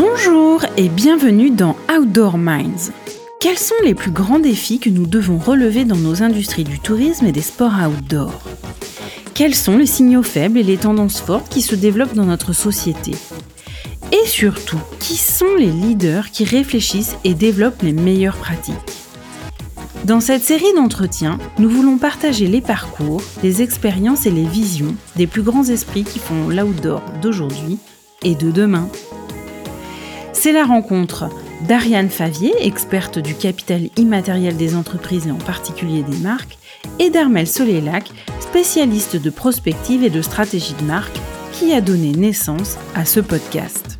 Bonjour et bienvenue dans Outdoor Minds. Quels sont les plus grands défis que nous devons relever dans nos industries du tourisme et des sports outdoor? Quels sont les signaux faibles et les tendances fortes qui se développent dans notre société? Et surtout, qui sont les leaders qui réfléchissent et développent les meilleures pratiques? Dans cette série d'entretiens, nous voulons partager les parcours, les expériences et les visions des plus grands esprits qui font l'outdoor d'aujourd'hui et de demain. C'est la rencontre d'Ariane Favier, experte du capital immatériel des entreprises et en particulier des marques, et d'Armel Solélac, spécialiste de prospective et de stratégie de marque, qui a donné naissance à ce podcast.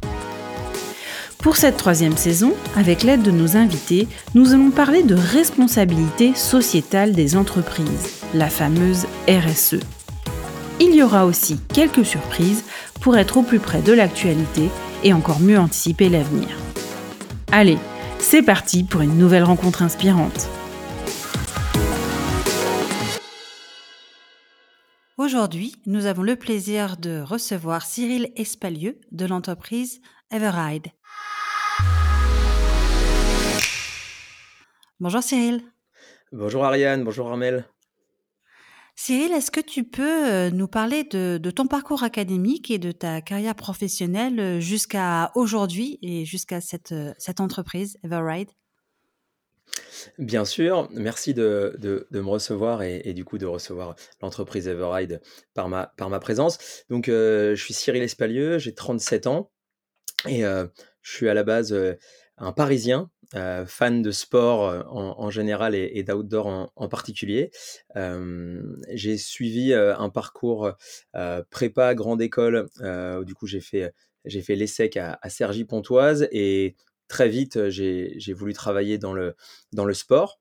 Pour cette troisième saison, avec l'aide de nos invités, nous allons parler de responsabilité sociétale des entreprises, la fameuse RSE. Il y aura aussi quelques surprises pour être au plus près de l'actualité et encore mieux anticiper l'avenir. Allez, c'est parti pour une nouvelle rencontre inspirante. Aujourd'hui, nous avons le plaisir de recevoir Cyril Espalieux de l'entreprise Everride. Bonjour Cyril. Bonjour Ariane, bonjour Armel. Cyril, est-ce que tu peux euh, nous parler de, ton parcours académique et de ta carrière professionnelle euh, jusqu'à aujourd'hui et jusqu'à cette, euh, entreprise, Everride? Bien sûr, merci de, me recevoir et, du coup de recevoir l'entreprise Everride par ma, par ma présence. Donc, je suis Cyril Espalieux, j'ai 37 ans et je suis à la base un Parisien euh, fan de sport euh, en, général et, d'outdoor en, particulier. j'ai suivi euh, un parcours prépa grande école du coup j'ai fait j'ai l'ESSEC à, à Cergy-Pontoise et très vite j'ai voulu travailler dans le dans le sport.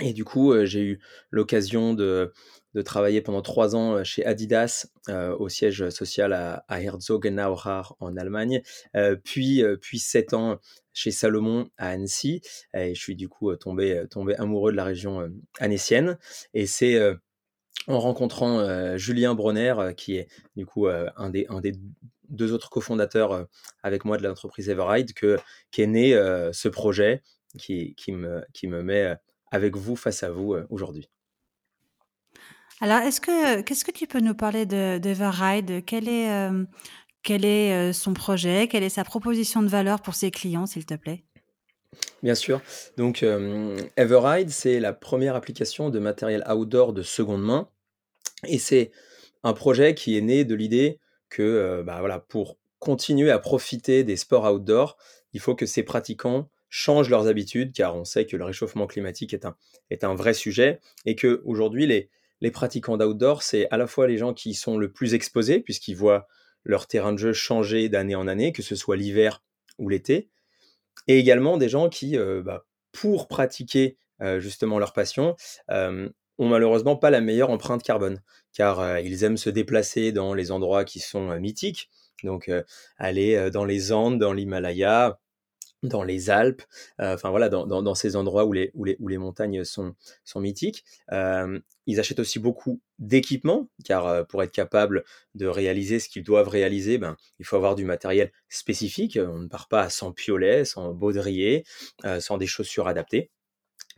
Et du coup, j'ai eu l'occasion de, de travailler pendant trois ans chez Adidas au siège social à, à Herzogenaurach en Allemagne, puis, puis sept ans chez Salomon à Annecy. Et je suis du coup tombé, tombé amoureux de la région annécienne. Et c'est en rencontrant Julien Bronner, qui est du coup un, des, un des deux autres cofondateurs avec moi de l'entreprise Everride, que, qu'est né ce projet qui, qui, me, qui me met avec vous face à vous aujourd'hui. Alors, est-ce que qu'est-ce que tu peux nous parler de d'Everride? Quel est, euh, euh, son projet? Quelle est sa proposition de valeur pour ses clients, s'il te plaît? Bien sûr. Donc, Everride, c'est la première application de matériel outdoor de seconde main et c'est un projet qui est né de l'idée que, euh, bah, voilà, pour continuer à profiter des sports outdoor, il faut que ces pratiquants changent leurs habitudes car on sait que le réchauffement climatique est un est un vrai sujet et qu'aujourd'hui les les pratiquants d'outdoor, c'est à la fois les gens qui sont le plus exposés, puisqu'ils voient leur terrain de jeu changer d'année en année, que ce soit l'hiver ou l'été, et également des gens qui, euh, bah, pour pratiquer euh, justement leur passion, euh, ont malheureusement pas la meilleure empreinte carbone, car ils aiment se déplacer dans les endroits qui sont mythiques, donc aller dans les Andes, dans l'Himalaya, dans les Alpes, euh, enfin voilà, dans, ces endroits où les, montagnes sont, mythiques. Euh, ils achètent aussi beaucoup d'équipements, car euh, pour être capable de réaliser ce qu'ils doivent réaliser, ben, il faut avoir du matériel spécifique. On ne part pas sans piolet, sans baudrier, sans des chaussures adaptées.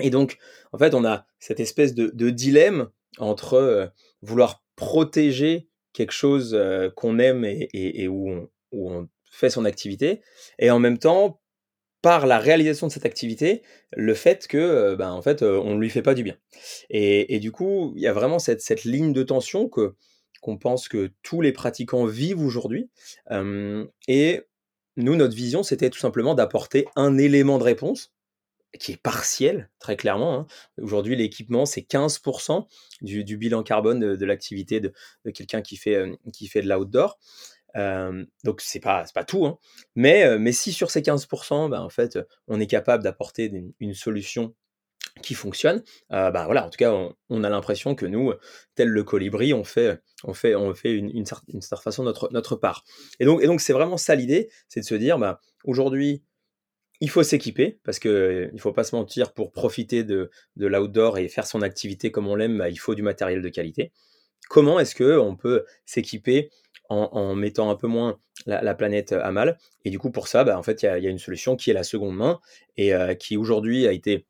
Et donc, en fait, on a cette espèce de, dilemme entre vouloir protéger quelque chose qu'on aime et, où on fait son activité, et en même temps par la réalisation de cette activité, le fait que, ben, en fait, on ne lui fait pas du bien. Et, du coup, il y a vraiment cette, ligne de tension que qu'on pense que tous les pratiquants vivent aujourd'hui. et nous, notre vision, c'était tout simplement d'apporter un élément de réponse qui est partiel, très clairement. Hein. Aujourd'hui, l'équipement, c'est 15% du, du, bilan carbone de, l'activité de, de quelqu'un qui fait, qui fait de l'outdoor donc c'est pas pas tout, hein. mais mais si sur ces 15%, bah, en fait, on est capable d'apporter une, solution qui fonctionne, bah voilà, en tout cas, on, a l'impression que nous, tel le colibri, on fait on fait on fait une, une, certaine façon notre notre part. Et donc et donc c'est vraiment ça l'idée, c'est de se dire, bah aujourd'hui il faut s'équiper parce que il faut pas se mentir pour profiter de, de l'outdoor et faire son activité comme on l'aime, bah, il faut du matériel de qualité. Comment est-ce que on peut s'équiper en, mettant un peu moins la, planète à mal. Et du coup, pour ça, bah, en fait, il y, a une solution qui est la seconde main et qui aujourd'hui a été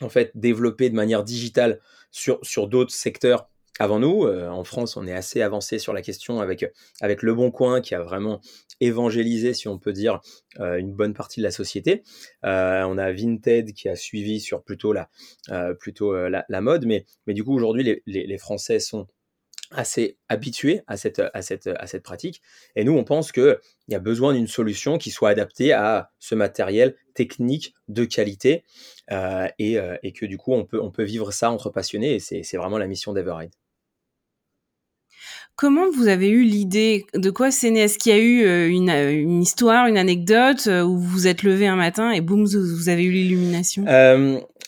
en fait développée de manière digitale sur, sur d'autres secteurs avant nous. en France, on est assez avancé sur la question avec, avec Le Bon Coin qui a vraiment évangélisé, si on peut dire, une bonne partie de la société. on a Vinted qui a suivi sur plutôt la, plutôt, la, mode, mais, mais du coup, aujourd'hui, les, les, Français sont assez habitués à cette, à, cette, à cette pratique. Et nous, on pense qu'il y a besoin d'une solution qui soit adaptée à ce matériel technique de qualité et, et, que du coup, on peut, on peut vivre ça entre passionnés. Et c'est vraiment la mission d'Everide. Comment vous avez eu l'idée? De quoi c'est né? Est-ce qu'il y a eu euh, euh, une, histoire, une anecdote euh, où vous vous êtes levé un matin et boum, vous avez eu l'illumination?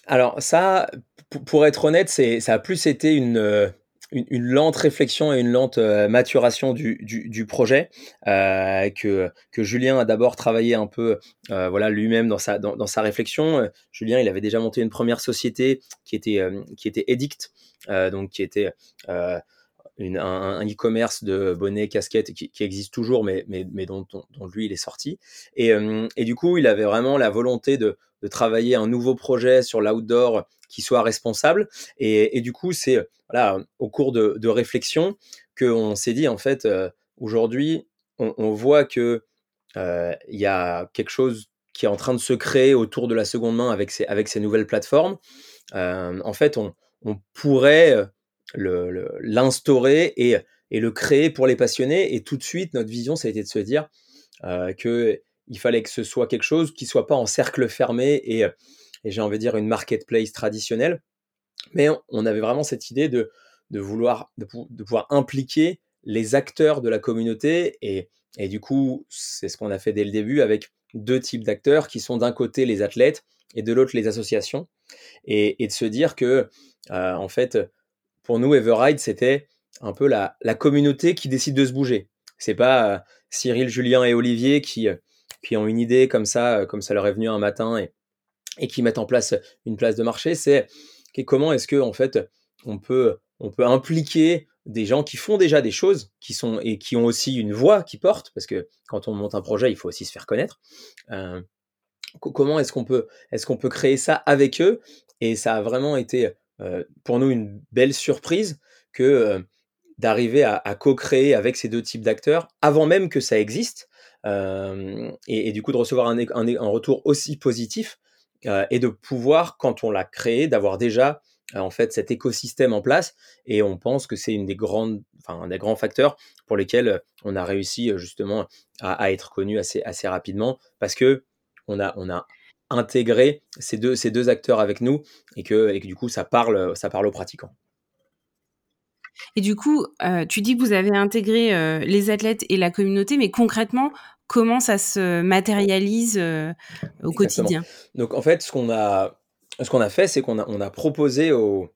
Alors ça, pour être honnête, ça a plus été une, une, lente réflexion et une lente maturation du, projet que, que Julien a d'abord travaillé un peu voilà, lui-même dans sa, dans, sa réflexion. Julien, il avait déjà monté une première société qui était, qui était Edict, donc qui était un, e-commerce de bonnets, casquettes qui, existe toujours, mais, mais, mais dont, dont, lui, il est sorti. Et, euh, et, du coup, il avait vraiment la volonté de, de travailler un nouveau projet sur l'outdoor qui soit responsable. Et, du coup, c'est voilà, au cours de, de réflexion qu'on s'est dit, en fait, euh, aujourd'hui, on, voit que euh, y a quelque chose qui est en train de se créer autour de la seconde main avec ces, avec ces nouvelles plateformes. en fait, on, pourrait l'instaurer et, et, le créer pour les passionnés. Et tout de suite, notre vision, ça a été de se dire euh, qu'il fallait que ce soit quelque chose qui soit pas en cercle fermé et, et j'ai envie de dire une marketplace traditionnelle. Mais on avait vraiment cette idée de, de vouloir de, pouvoir impliquer les acteurs de la communauté et, et du coup c'est ce qu'on a fait dès le début avec deux types d'acteurs qui sont d'un côté les athlètes et de l'autre les associations et, et, de se dire que euh, en fait pour nous, Everride, c'était un peu la, communauté qui décide de se bouger. C'est pas euh, Cyril, Julien et Olivier qui, euh, qui ont une idée comme ça, euh, comme ça leur est venu un matin et, et qui mettent en place une place de marché. C'est comment est-ce que en fait on peut, on peut impliquer des gens qui font déjà des choses, qui sont et qui ont aussi une voix qui porte, parce que quand on monte un projet, il faut aussi se faire connaître. comment est-ce qu'on peut, est-ce qu'on peut créer ça avec eux? Et ça a vraiment été euh, pour nous une belle surprise que euh, d'arriver à, co-créer avec ces deux types d'acteurs avant même que ça existe euh, et, du coup de recevoir un, retour aussi positif et de pouvoir quand on l'a créé d'avoir déjà en fait cet écosystème en place et on pense que c'est une des grandes enfin un des grands facteurs pour lesquels on a réussi justement à, être connu assez assez rapidement parce que on a on a intégrer ces deux, ces deux acteurs avec nous et que, et que du coup ça parle, ça parle aux pratiquants. Et du coup, euh, tu dis que vous avez intégré euh, les athlètes et la communauté, mais concrètement, comment ça se matérialise euh, au quotidien Donc en fait, ce qu'on a, ce qu'on a fait, c'est qu'on a, on a proposé aux,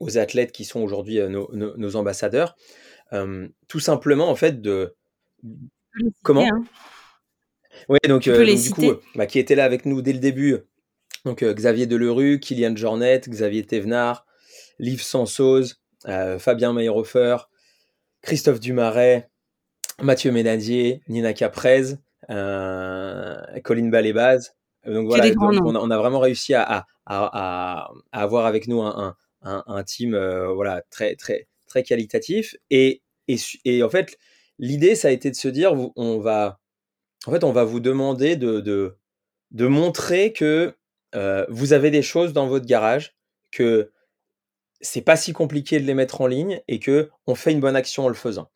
aux athlètes qui sont aujourd'hui nos, nos, ambassadeurs, tout simplement en fait de comment hein. Oui, donc, euh, du coup, bah, qui était là avec nous dès le début. Donc euh, Xavier Delerue, Kylian Jornet, Xavier Thévenard, Liv Sansoz, euh, Fabien Meyerhofer, Christophe Dumaret, Mathieu Ménadier, Nina Caprez, Colline Balébaz. Donc voilà, on, a, vraiment réussi à, avoir avec nous un, team voilà, très, très, très qualitatif. Et, et, et en fait, l'idée, ça a été de se dire, on va en fait, on va vous demander de, de, montrer que euh, vous avez des choses dans votre garage, que c'est pas si compliqué de les mettre en ligne et que on fait une bonne action en le faisant.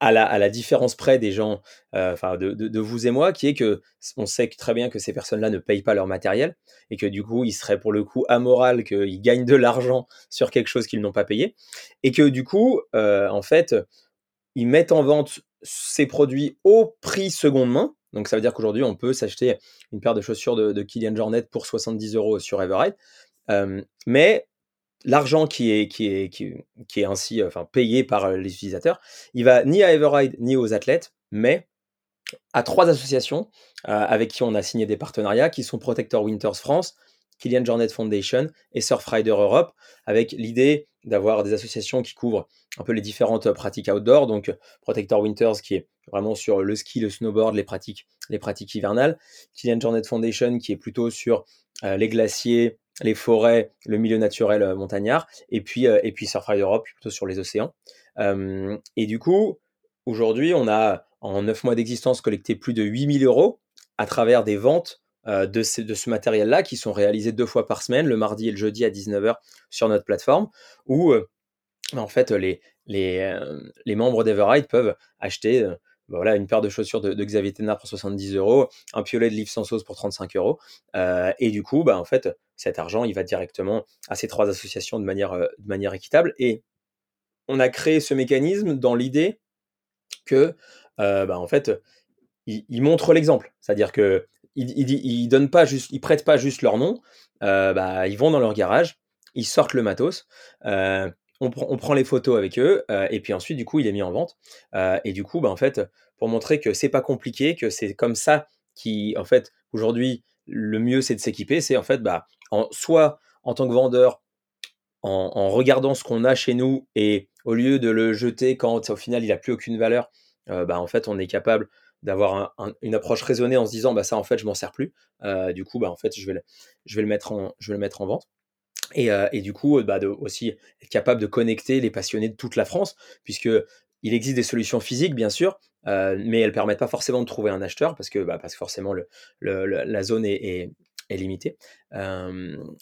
À la, à la différence près des gens, euh, enfin de, de, vous et moi, qui est que on sait très bien que ces personnes-là ne payent pas leur matériel et que du coup, il serait pour le coup amoral qu'ils gagnent de l'argent sur quelque chose qu'ils n'ont pas payé et que du coup, euh, en fait, ils mettent en vente ces produits au prix seconde main. Donc ça veut dire qu'aujourd'hui, on peut s'acheter une paire de chaussures de, de Kylian Jornet pour 70 euros sur Everride. mais l'argent qui est, qui, est, qui, est ainsi enfin, payé par les utilisateurs, il va ni à Everride ni aux athlètes, mais à trois associations avec qui on a signé des partenariats, qui sont Protector Winters France, Kylian Jornet Foundation et Surfrider Europe, avec l'idée d'avoir des associations qui couvrent un peu les différentes pratiques outdoor. Donc, Protector Winters, qui est vraiment sur le ski, le snowboard, les pratiques, les pratiques hivernales. Kilian Jornet Foundation, qui est plutôt sur les glaciers, les forêts, le milieu naturel montagnard. Et puis, et puis Europe, plutôt sur les océans. et du coup, aujourd'hui, on a en 9 mois d'existence collecté plus de 8000 euros à travers des ventes euh, de, ce matériel-là qui sont réalisés deux fois par semaine, le mardi et le jeudi à 19h sur notre plateforme, où euh, en fait les, les, euh, les membres d'Everride peuvent acheter bah voilà, une paire de chaussures de, Xavier Ténard pour 70 euros, un piolet de livre sans sauce pour 35 euros. et du coup, bah, en fait, cet argent, il va directement à ces trois associations de manière, manière équitable. Et on a créé ce mécanisme dans l'idée que, bah, en fait, ils, montrent l'exemple. C'est-à-dire que ils, pas prêtent pas juste leur nom. ils vont dans leur garage, ils sortent le matos. On, prend les photos avec eux et puis ensuite du coup il est mis en vente. Et du coup bah, en fait pour montrer que c'est pas compliqué que c'est comme ça qui en fait aujourd'hui le mieux c'est de s'équiper c'est en fait bah soit en tant que vendeur en, regardant ce qu'on a chez nous et au lieu de le jeter quand au final il a plus aucune valeur bah en fait on est capable d'avoir une approche raisonnée en se disant bah ça en fait je m'en sers plus. Euh, du coup bah en fait je vais le mettre en vente et, euh, et du coup bah de, aussi être capable de connecter les passionnés de toute la France puisque il existe des solutions physiques bien sûr euh, mais elles permettent pas forcément de trouver un acheteur parce que bah, parce que forcément le, le, la zone est, est, limitée.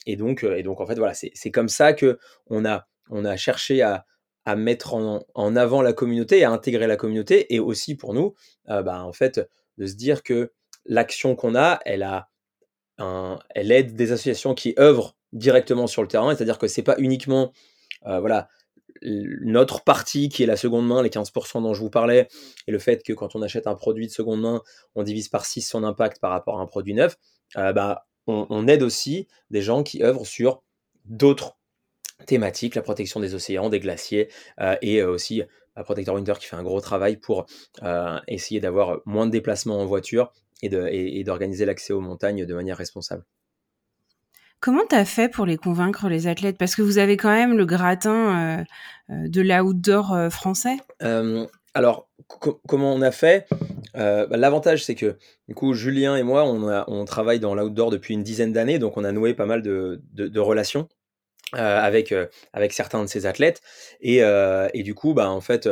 Et donc et donc en fait voilà c'est comme ça que on a on a cherché à à mettre en, avant la communauté à intégrer la communauté et aussi pour nous, euh, bah, en fait, de se dire que l'action qu'on a, elle a elle aide des associations qui œuvrent directement sur le terrain, c'est-à-dire que c'est pas uniquement, euh, voilà, notre partie qui est la seconde main, les 15% dont je vous parlais, et le fait que quand on achète un produit de seconde main, on divise par 6 son impact par rapport à un produit neuf, euh, bah, on, aide aussi des gens qui œuvrent sur d'autres thématique, la protection des océans, des glaciers, euh, et euh, aussi Protector Winter qui fait un gros travail pour essayer d'avoir moins de déplacements en voiture et d'organiser l'accès aux montagnes de manière responsable. Comment tu as fait pour les convaincre, les athlètes? Parce que vous avez quand même le gratin de l'outdoor français. alors, comment on a fait? Bah, L'avantage, c'est que du coup, Julien et moi, on, travaille dans l'outdoor depuis une dizaine d'années, donc on a noué pas mal de relations euh, avec, euh, avec certains de ces athlètes. Et, euh, et, du coup, bah, en fait,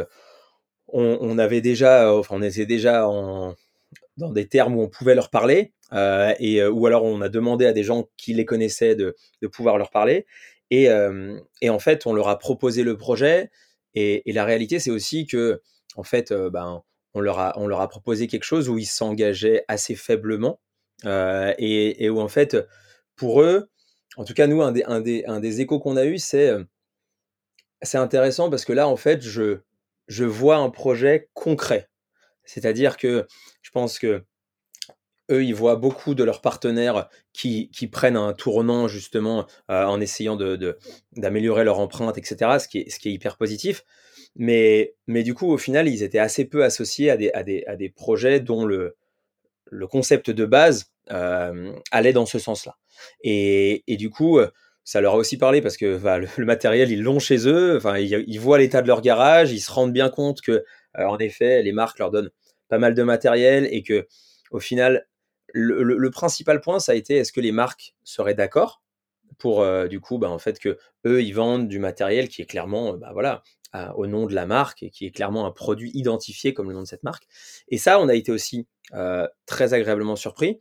on, on avait déjà, enfin, on était déjà en, dans des termes où on pouvait leur parler, et, ou alors on a demandé à des gens qui les connaissaient de, pouvoir leur parler. Et, en fait, on leur a proposé le projet. Et, la réalité, c'est aussi que, en fait, ben, on, leur a, on leur a proposé quelque chose où ils s'engageaient assez faiblement. et, et, où, en fait, pour eux, en tout cas, nous, un des, un des, un des échos qu'on a eu, c'est c'est intéressant parce que là, en fait, je, je vois un projet concret. C'est-à-dire que je pense que eux, ils voient beaucoup de leurs partenaires qui, prennent un tournant justement en essayant d'améliorer de, leur empreinte, etc., ce qui est, hyper positif. Mais, mais du coup, au final, ils étaient assez peu associés à des, à des, à des projets dont le, le concept de base allait dans ce sens-là. Et, du coup, ça leur a aussi parlé parce que le, matériel, ils l'ont chez eux. Enfin, ils, voient l'état de leur garage, ils se rendent bien compte que, en effet, les marques leur donnent pas mal de matériel et que, au final, le, principal point, ça a été est-ce que les marques seraient d'accord pour, du coup, bah, en fait, que eux, ils vendent du matériel qui est clairement, bah, voilà, au nom de la marque et qui est clairement un produit identifié comme le nom de cette marque. Et ça, on a été aussi très agréablement surpris,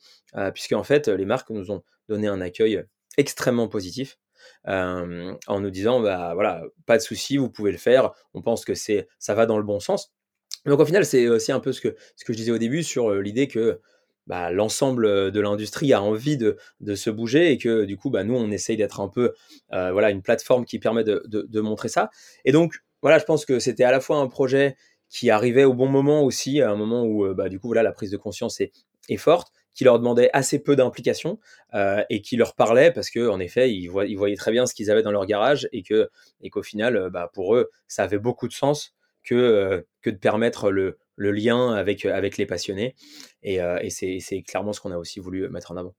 puisque en fait, les marques nous ont donné un accueil extrêmement positif. en nous disant bah voilà pas de souci vous pouvez le faire on pense que c'est ça va dans le bon sens donc au final c'est aussi un peu ce que je disais au début sur l'idée que bah, l'ensemble de l'industrie a envie de, se bouger et que du coup bah, nous on essaye d'être un peu voilà une plateforme qui permet de, montrer ça. Et donc voilà je pense que c'était à la fois un projet qui arrivait au bon moment aussi à un moment où bah, du la prise de conscience est, forte qui leur demandait assez peu d'implication et qui leur parlait parce que en effet ils, voyaient très bien ce qu'ils avaient dans leur garage et que et qu'au final pour eux ça avait beaucoup de sens que que de permettre le, le, lien avec avec les passionnés et, et c'est clairement ce qu'on a aussi voulu mettre en avant.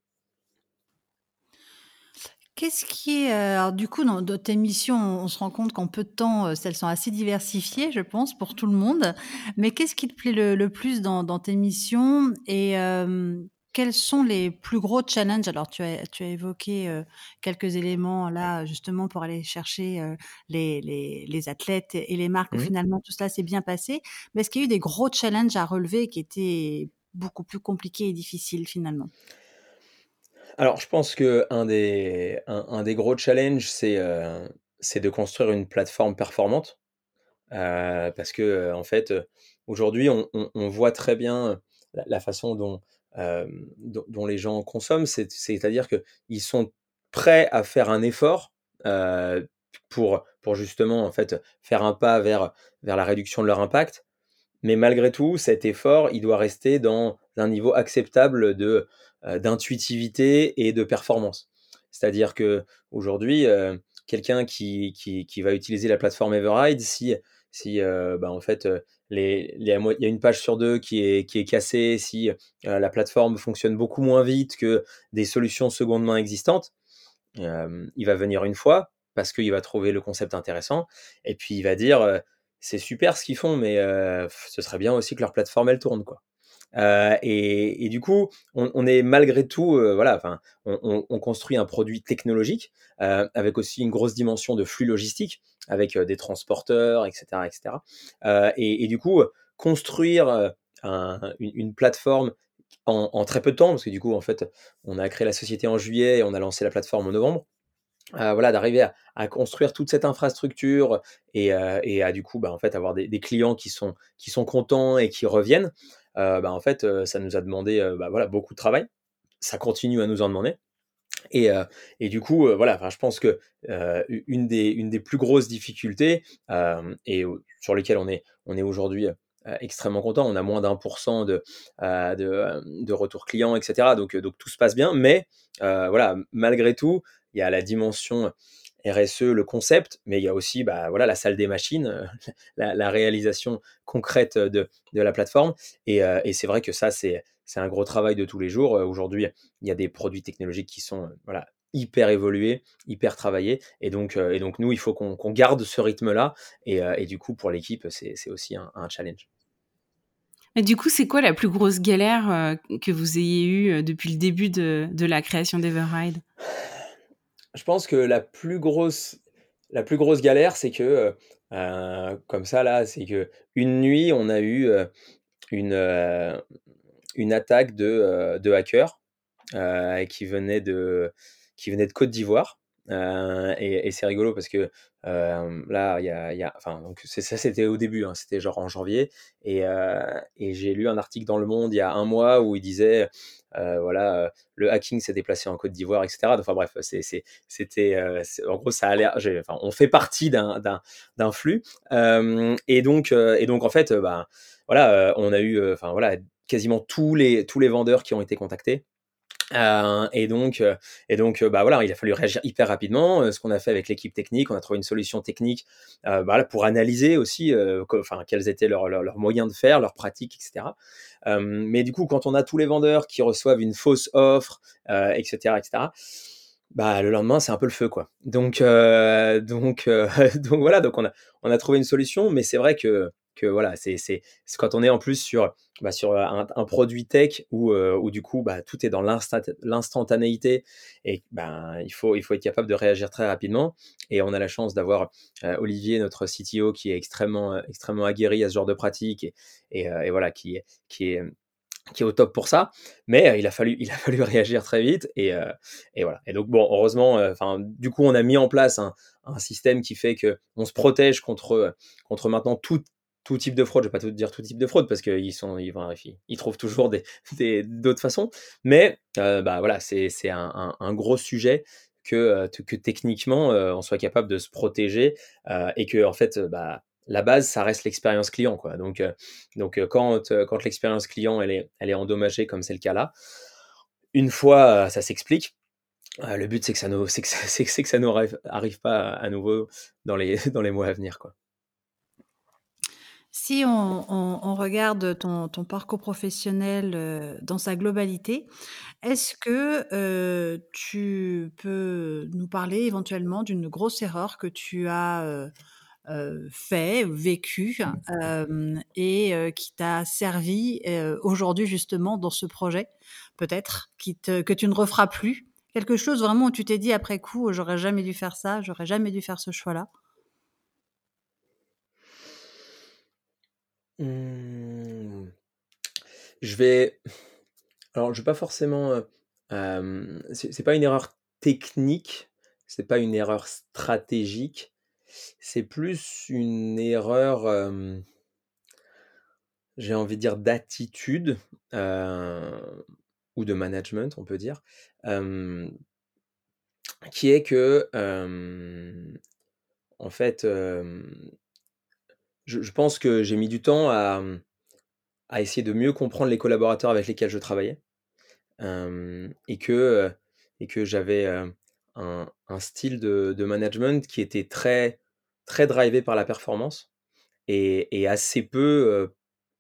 Qu'est-ce qui est, alors du coup dans dans tes missions, on se rend compte qu'en peu de temps, elles sont assez diversifiées, je pense, pour tout le monde. Mais qu'est-ce qui te plaît le le plus dans dans tes missions et quels sont les plus gros challenges? Alors tu as tu as évoqué, heu, quelques éléments là, justement pour aller chercher, heu, les les les athlètes et les marques où finalement tout cela s'est bien passé. Mais est-ce qu'il y a eu des gros challenges à relever qui étaient beaucoup plus compliqués et difficiles finalement? Alors, je pense qu'un des un un des gros challenges, c'est, heu, c'est de construire une plateforme performante. Parce que, en fait, aujourd'hui, on on on voit très bien, la la façon dont, hem, dont les gens consomment. C'est c'est-à-dire qu'ils sont prêts à faire un effort, heu, pour pour justement, en fait, faire un pas vers vers la réduction de leur impact. Mais malgré tout, cet effort, il doit rester dans un niveau acceptable de, heu, d'intuitivité et de performance. C'est-à-dire qu'aujourd'hui, heu, quelqu'un qui qui qui va utiliser la plateforme Everride, si si, heu, bah, en fait, les les il y a une page sur 2 qui est qui est cassée, si, la plateforme fonctionne beaucoup moins vite que des solutions seconde main existantes, il va venir une fois parce qu'il va trouver le concept intéressant et puis il va dire, «C'est super ce qu'ils font, mais ce serait bien aussi que leur plateforme elle tourne, quoi». Heu et du coup, on est malgré tout, heu, voilà, enfin, on on on construit un produit technologique, heu, avec aussi une grosse dimension de flux logistique, avec, des transporteurs et cetera et du coup, construire, une plateforme en très peu de temps, parce que du coup, en fait, on a créé la société en juillet et on a lancé la plateforme en novembre. Voilà, d'arriver à construire toute cette infrastructure et à du coup, bah, en fait, avoir des des clients qui sont qui sont contents et qui reviennent, bah, en fait, heu, ça nous a demandé, heu, bah, voilà, beaucoup de travail. Ça continue à nous en demander et et du coup, heu, voilà, je pense que, une des une des plus grosses difficultés, et sur lesquelles on est on est aujourd'hui, extrêmement content. On a moins d'1 de, heu, de, de retours clients et cetera, donc donc tout se passe bien. Mais voilà, malgré tout, il y a la dimension RSE, le concept, mais il y a aussi, bah, voilà, la salle des machines, heu, la réalisation concrète de la plateforme et heu et c'est vrai que ça, c'est un gros travail de tous les jours. Heu, aujourd'hui, il y a des produits technologiques qui sont, voilà, hyper évolués, hyper travaillés et donc et donc nous, il faut qu'on garde ce rythme-là et du coup, pour l'équipe, c'est aussi un challenge. Et du coup, c'est quoi la plus grosse galère, que vous ayez eue, depuis le début de de la création d'Everride? Je pense que la plus grosse galère, c'est que, heu heu, comme ça là, c'est qu'une nuit, on a eu, heu, une, une attaque de, hackers, qui venait de qui venait de Côte d'Ivoire. Heu et et c'est rigolo parce que, hem, là, il y a y a enfin, donc ça, c'était au début, hein, c'était genre en janvier et heu et j'ai lu un article dans Le Monde il y a un mois où il disait, heu, voilà, le hacking s'est déplacé en Côte d'Ivoire et cetera. Enfin bref, c'était, c'est en gros, ça a l'air j'ai enfin, on fait partie d'un flux, hem et donc et donc en fait, bah, voilà, on a eu, enfin voilà, quasiment tous les tous les vendeurs qui ont été contactés. Heu et donc heu et donc heu, bah, voilà, il a fallu réagir hyper rapidement. Ce qu'on a fait avec l'équipe technique, on a trouvé une solution technique, bah, là, pour analyser aussi, enfin, quels étaient leurs moyens de faire, leurs pratiques et cetera. Hem, mais du coup, quand on a tous les vendeurs qui reçoivent une fausse offre, heu et cetera et cetera, bah, le lendemain, c'est un peu le feu, quoi. Donc donc donc voilà, donc on a on a trouvé une solution, mais c'est vrai que que voilà, c'est quand on est en plus sur, bah, sur, un produit tech où, où du coup, bah, tout est dans l'instantanéité et ben, il faut il faut être capable de réagir très rapidement et on a la chance d'avoir, Olivier, notre CTO, qui est extrêmement, extrêmement aguerri à ce genre de pratique et et voilà, qui qui est qui est au top pour ça. Mais il a fallu il a fallu réagir très vite et et voilà et donc bon, heureusement, du coup, on a mis en place un système qui fait qu'on se protège contre, contre maintenant tout tout type de fraude. Je vais pas te dire tout type de fraude parce qu'ils sont ils ils ils trouvent toujours des d'autres façons. Mais heu, bah, voilà, c'est c'est un gros sujet que, heu, que techniquement, heu, on soit capable de se protéger, et qu'en fait, heu, bah, la base, ça reste l'expérience client, quoi. Donc donc quand, quand l'expérience client, elle est elle est endommagée comme c'est le cas là, une fois, ça s'explique. Le but, c'est que ça nous c'est que que que nous arrive arrive pas à nouveau dans les dans les mois à venir, quoi. Si on on on regarde ton ton parcours professionnel, heu, dans sa globalité, est-ce que, heu, tu peux nous parler éventuellement d'une grosse erreur que tu as, heu heu, fait, vécue, hem et qui t'a servi, aujourd'hui justement dans ce projet? Peut-être, qui te que tu ne referas plus? Quelque chose vraiment où tu t'es dit après coup: «J'aurais jamais dû faire ça, j'aurais jamais dû faire ce choix-là»? Mmh. Je vais alors je vais pas forcément, heu, hem, c'est pas une erreur technique, c'est pas une erreur stratégique, c'est plus une erreur, j'ai envie de dire d'attitude, heu, ou de management, on peut dire, qui est que, en fait, je pense que j'ai mis du temps à, essayer de mieux comprendre les collaborateurs avec lesquels je travaillais. Et que, j'avais, un style de management qui était très très drivé par la performance et assez peu,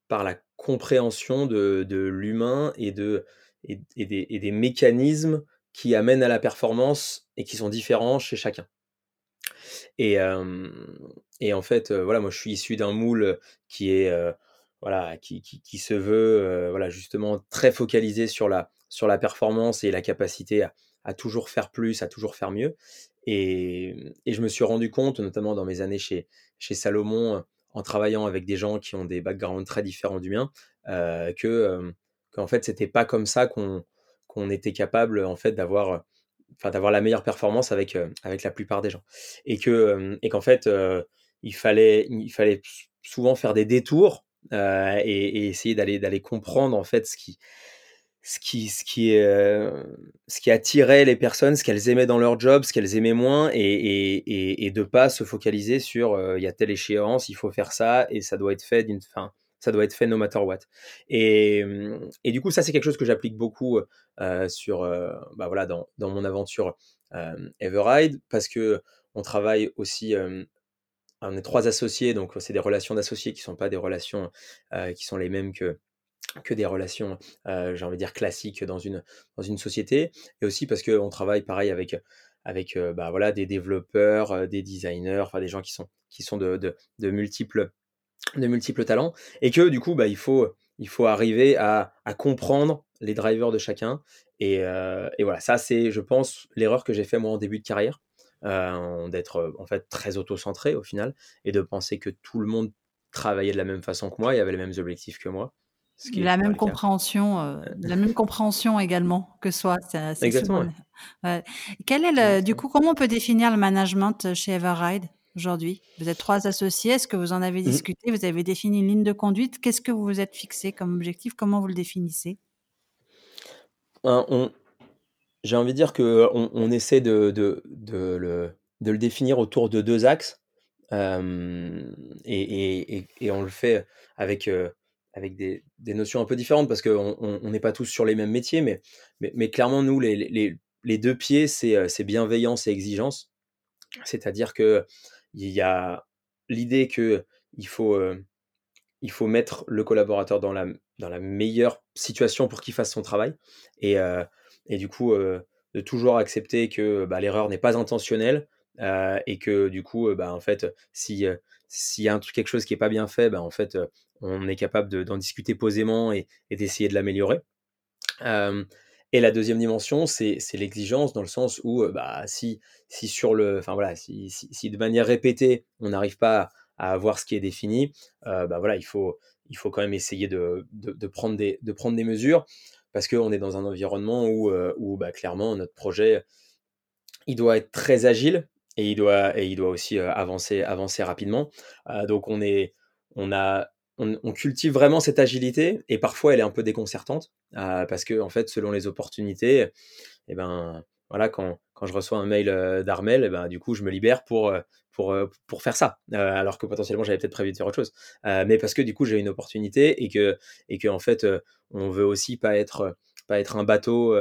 par la compréhension de l'humain et des mécanismes qui amènent à la performance et qui sont différents chez chacun. Et et en fait, voilà, moi je suis issu d'un moule, qui est, voilà, qui qui se veut, voilà, justement très focalisé sur la sur la performance et la capacité à à toujours faire plus, à toujours faire mieux. Et mmh et je me suis rendu compte, notamment dans mes années chez chez Salomon, en travaillant avec des gens qui ont des backgrounds très différents du mien, que, hem, qu'en fait c'était pas comme ça qu'on qu'on était capable, en fait, d'avoir, enfin d'avoir la meilleure performance avec, heu, avec la plupart des gens. Et que, hem et qu'en fait, heu, il fallait il fallait souvent faire des détours, et essayer d'aller d'aller comprendre en fait ce qui ce qui ce qui, ce qui attirait les personnes, ce qu'elles aimaient dans leur job, ce qu'elles aimaient moins et et et de pas se focaliser sur, il y a telle échéance, il faut faire ça et ça doit être fait d'une enfin, ça doit être fait no matter what. Et et du coup, ça, c'est quelque chose que j'applique beaucoup, heu, sur, heu, bah, voilà, dans dans mon aventure, hem, Everride parce qu'on travaille aussi, hem, on est 3 associés, donc c'est des relations d'associés qui sont pas des relations, qui sont les mêmes que que des relations, j'ai envie de dire classiques dans une dans une société et aussi parce qu'on travaille pareil avec, avec, bah, voilà, des développeurs, des designers, enfin des gens qui sont qui sont de de multiples de multiples talents et que du coup, bah, il faut il faut arriver à à comprendre les drivers de chacun et heu et voilà, ça c'est, je pense, l'erreur que j'ai fait moi en début de carrière, heu, d'être, heu, en fait très auto-centré au final et de penser que tout le monde travaillait de la même façon que moi et avait les mêmes objectifs que moi, ce qui est La même compréhension, la même compréhension également que soi, c'est Exactement, ouais. Quel est le du coup, comment on peut définir le management chez Everride? Aujourd'hui? Vous êtes 3 associés, est-ce que vous en avez Mmh. discuté? Vous avez défini une ligne de conduite? Qu'est-ce que vous vous êtes fixé comme objectif? Comment vous le définissez? On j'ai envie de dire qu'on on essaie de de de le de le définir autour de 2 axes, et et et et on le fait avec, heu, avec des des notions un peu différentes parce qu'on on on n'est pas tous sur les mêmes métiers, mais mais mais clairement nous les les les 2 pieds c'est, heu, c'est bienveillance et exigence. C'est-à-dire qu'il y a l'idée qu'il faut, heu, il faut mettre le collaborateur dans la dans la meilleure situation pour qu'il fasse son travail et heu et du coup, heu, de toujours accepter que, bah, l'erreur n'est pas intentionnelle, et que du coup, bah, en fait, si, s'il y a un truc quelque chose qui est pas bien fait, bah, en fait, on est capable de d'en discuter posément et d'essayer de l'améliorer. Et la deuxième dimension, c'est l'exigence dans le sens où, heu, bah, si sur le enfin voilà, si de manière répétée, on n'arrive pas à avoir ce qui est défini, heu, bah, voilà, il faut il faut quand même essayer de prendre des mesures parce qu'on est dans un environnement où, où, bah, clairement notre projet, il doit être très agile et il doit aussi, heu, avancer rapidement. Donc on est on a on cultive vraiment cette agilité et parfois elle est un peu déconcertante, heu, parce qu'en fait, selon les opportunités et ben, voilà, quand je reçois un mail, heu, d'Armel et ben, du coup, je me libère pour, pour faire ça, alors que potentiellement j'avais peut-être prévu de faire autre chose. Mais parce que du coup, j'ai une opportunité et que et qu'en fait, heu, on veut aussi pas être, pas être un bateau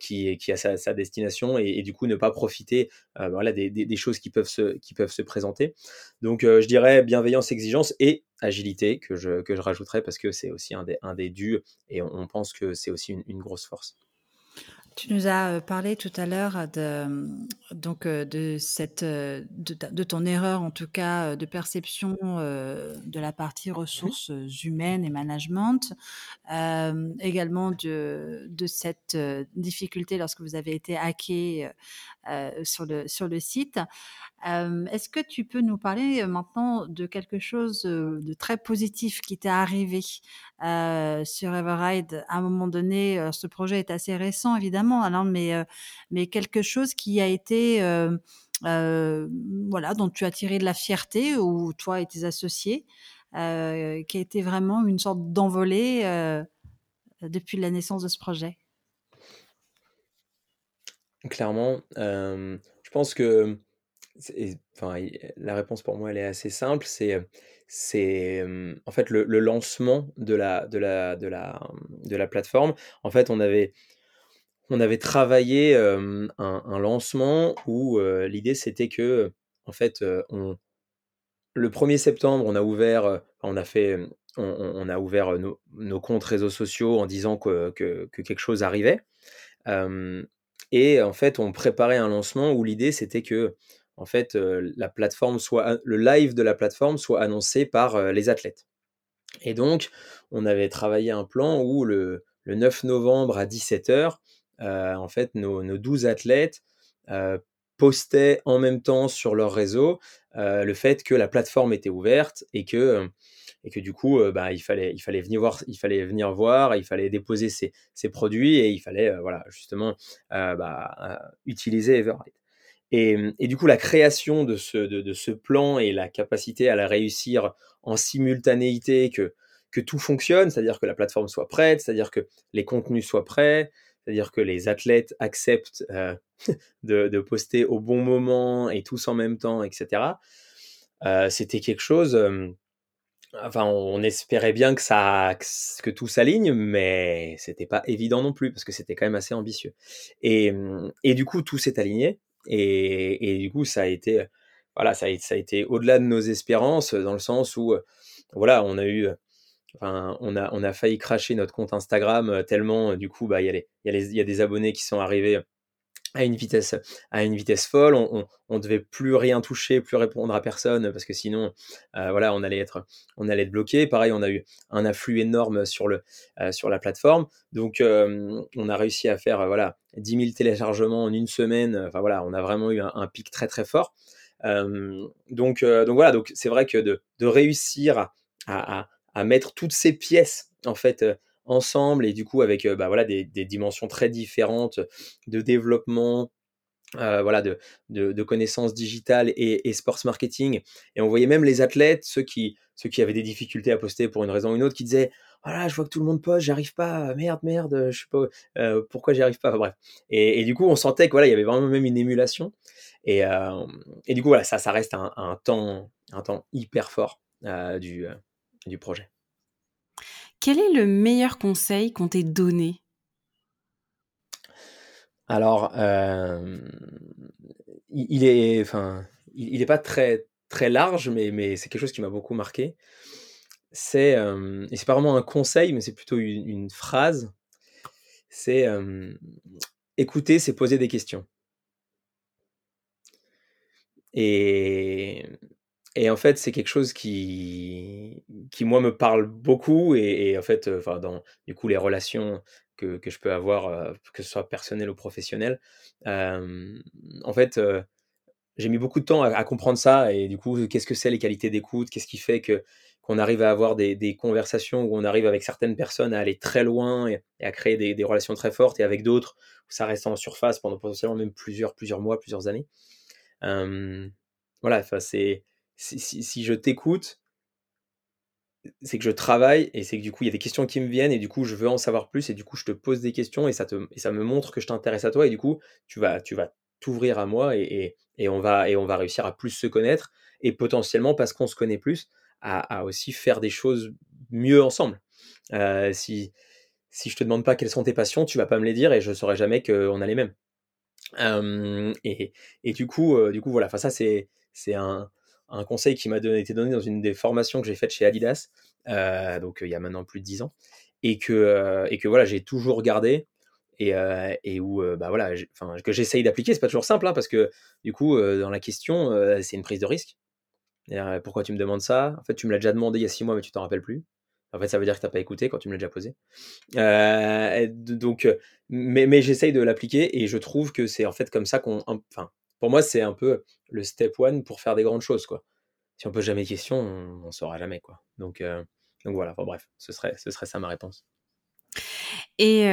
qui, qui a sa, destination et, du coup ne pas profiter voilà, des, choses qui peuvent se, présenter. Donc je dirais bienveillance, exigence et agilité que je, que rajouterais parce que c'est aussi un des, un des dus et on, pense que c'est aussi une grosse force. Tu nous as parlé tout à l'heure de, donc, de, cette, de, ton erreur, en tout cas, de perception de la partie ressources humaines et management, également de, de cette difficulté lorsque vous avez été hacké sur, le, sur le site. Est-ce que tu peux nous parler maintenant de quelque chose de très positif qui t'est arrivé sur Everride à un moment donné Ce projet est assez récent, évidemment, alors, mais, mais quelque chose qui a été, voilà, dont tu as tiré de la fierté, ou toi et tes associés, qui a été vraiment une sorte d'envolée depuis la naissance de ce projet Clairement, je pense que enfin, la réponse pour moi, elle est assez simple. C'est, c'est en fait le, lancement de la, de, la, de, la, de la plateforme. En fait, on avait, on avait travaillé un, lancement où l'idée c'était que, en fait, on, le 1er septembre, on a ouvert, on a fait, on, a ouvert nos, comptes réseaux sociaux en disant que, que, quelque chose arrivait. et en fait, on préparait un lancement où l'idée c'était que en fait, la plateforme soit, le live de la plateforme soit annoncé par les athlètes. Et donc, on avait travaillé un plan où le, 9 novembre à 17h, en fait, nos, 12 athlètes postaient en même temps sur leur réseau le fait que la plateforme était ouverte et que, et que du coup, bah, il, fallait, il, fallait venir voir, il fallait venir voir, il fallait déposer ses, produits et il fallait voilà, justement bah, utiliser Everride. Mmh, et, du coup, la création de ce, de, ce, plan et la capacité à la réussir en simultanéité, que, que tout fonctionne, c'est-à-dire que la plateforme soit prête, c'est-à-dire que les contenus soient prêts, c'est-à-dire que les athlètes acceptent euh, de, poster au bon moment et tous en même temps, etc. Euh, c'était quelque chose. enfin, on espérait bien que ça, que tout s'aligne, mais c'était pas évident non plus parce que c'était quand même assez ambitieux. Et, mmh, et du coup, tout s'est aligné. Et, du coup, ça a été, ça a, été au-delà de nos espérances, dans le sens où, voilà, on a eu, on a, failli cracher notre compte Instagram tellement, du coup, bah, il y, y, y, a des abonnés qui sont arrivés à une vitesse, à une vitesse folle. On, on, devait plus rien toucher, plus répondre à personne parce que sinon, euh, voilà, on allait être, on allait être bloqué. Pareil, on a eu un afflux énorme sur le, euh, sur la plateforme. Donc, euh, on a réussi à faire, voilà, 10 000 téléchargements en une semaine. Enfin voilà, on a vraiment eu un, pic très très fort. donc, donc voilà, donc c'est vrai que de, de réussir à, à, à, mettre toutes ces pièces en fait ensemble et du coup avec bah, voilà, des, dimensions très différentes de développement, voilà, de, de, connaissances digitales et, sports marketing. Et on voyait même les athlètes, ceux qui, ceux qui avaient des difficultés à poster pour une raison ou une autre, qui disaient voilà, je vois que tout le monde poste, j'arrive pas, merde, merde, je sais pas pourquoi j'y arrive pas? bref. Et, du coup, on sentait qu'il y avait vraiment même une émulation. Et, et, du coup, voilà, ça, ça reste un, un temps, un temps hyper fort du, du projet. Quel est le meilleur conseil qu'on t'ait donné? Alors, il, est, enfin, il, est pas très très large, mais, c'est quelque chose qui m'a beaucoup marqué. C'est, et c'est pas vraiment un conseil, mais c'est plutôt une, phrase. C'est écouter, c'est poser des questions. Et et en fait, c'est quelque chose qui, qui moi, me parle beaucoup. Et, en fait, dans du coup, les relations que, que je peux avoir, que ce soit personnel ou professionnel, en fait, j'ai mis beaucoup de temps à, comprendre ça. Et du coup, qu'est-ce que c'est les qualités d'écoute? Qu'est-ce qui fait que qu'on arrive à avoir des, des, conversations où on arrive avec certaines personnes à aller très loin et, à créer des, relations très fortes, et avec d'autres où ça reste en surface pendant potentiellement même plusieurs, plusieurs mois, plusieurs années? voilà, c'est si, je t'écoute, c'est que je travaille et c'est que du coup il y a des questions qui me viennent et du coup je veux en savoir plus et du coup je te pose des questions et ça, te, et ça me montre que je t'intéresse à toi et du coup tu vas tu vas t'ouvrir à moi et, et, on va, et on va réussir à plus se connaître et potentiellement parce qu'on se connaît plus à, aussi faire des choses mieux ensemble. Euh, si, si je te demande pas quelles sont tes passions, tu vas pas me les dire et je saurais jamais qu'on a les mêmes. et, et, du coup, du coup, voilà. Ça, c'est un, un, conseil qui m'a été donné dans une des formations que j'ai faites chez Adidas, donc il y a maintenant plus de 10 ans, et que, et que voilà, j'ai toujours gardé et, où bah que j'essaye d'appliquer. C'est pas toujours simple, hein, parce que du coup, dans la question, c'est une prise de risque. pourquoi tu me demandes ça? En fait, tu me l'as déjà demandé il y a six mois, mais tu t'en rappelles plus. En fait, ça veut dire que tu n'as pas écouté quand tu me l'as déjà posé. donc, mais, j'essaye de l'appliquer et je trouve que c'est en fait comme ça qu'on. Pour moi, c'est un peu le step one pour faire des grandes choses, quoi. Si on pose jamais de questions, on ne saura jamais, quoi. Donc, donc voilà. Enfin, bref, ce serait, ce serait ça ma réponse. Et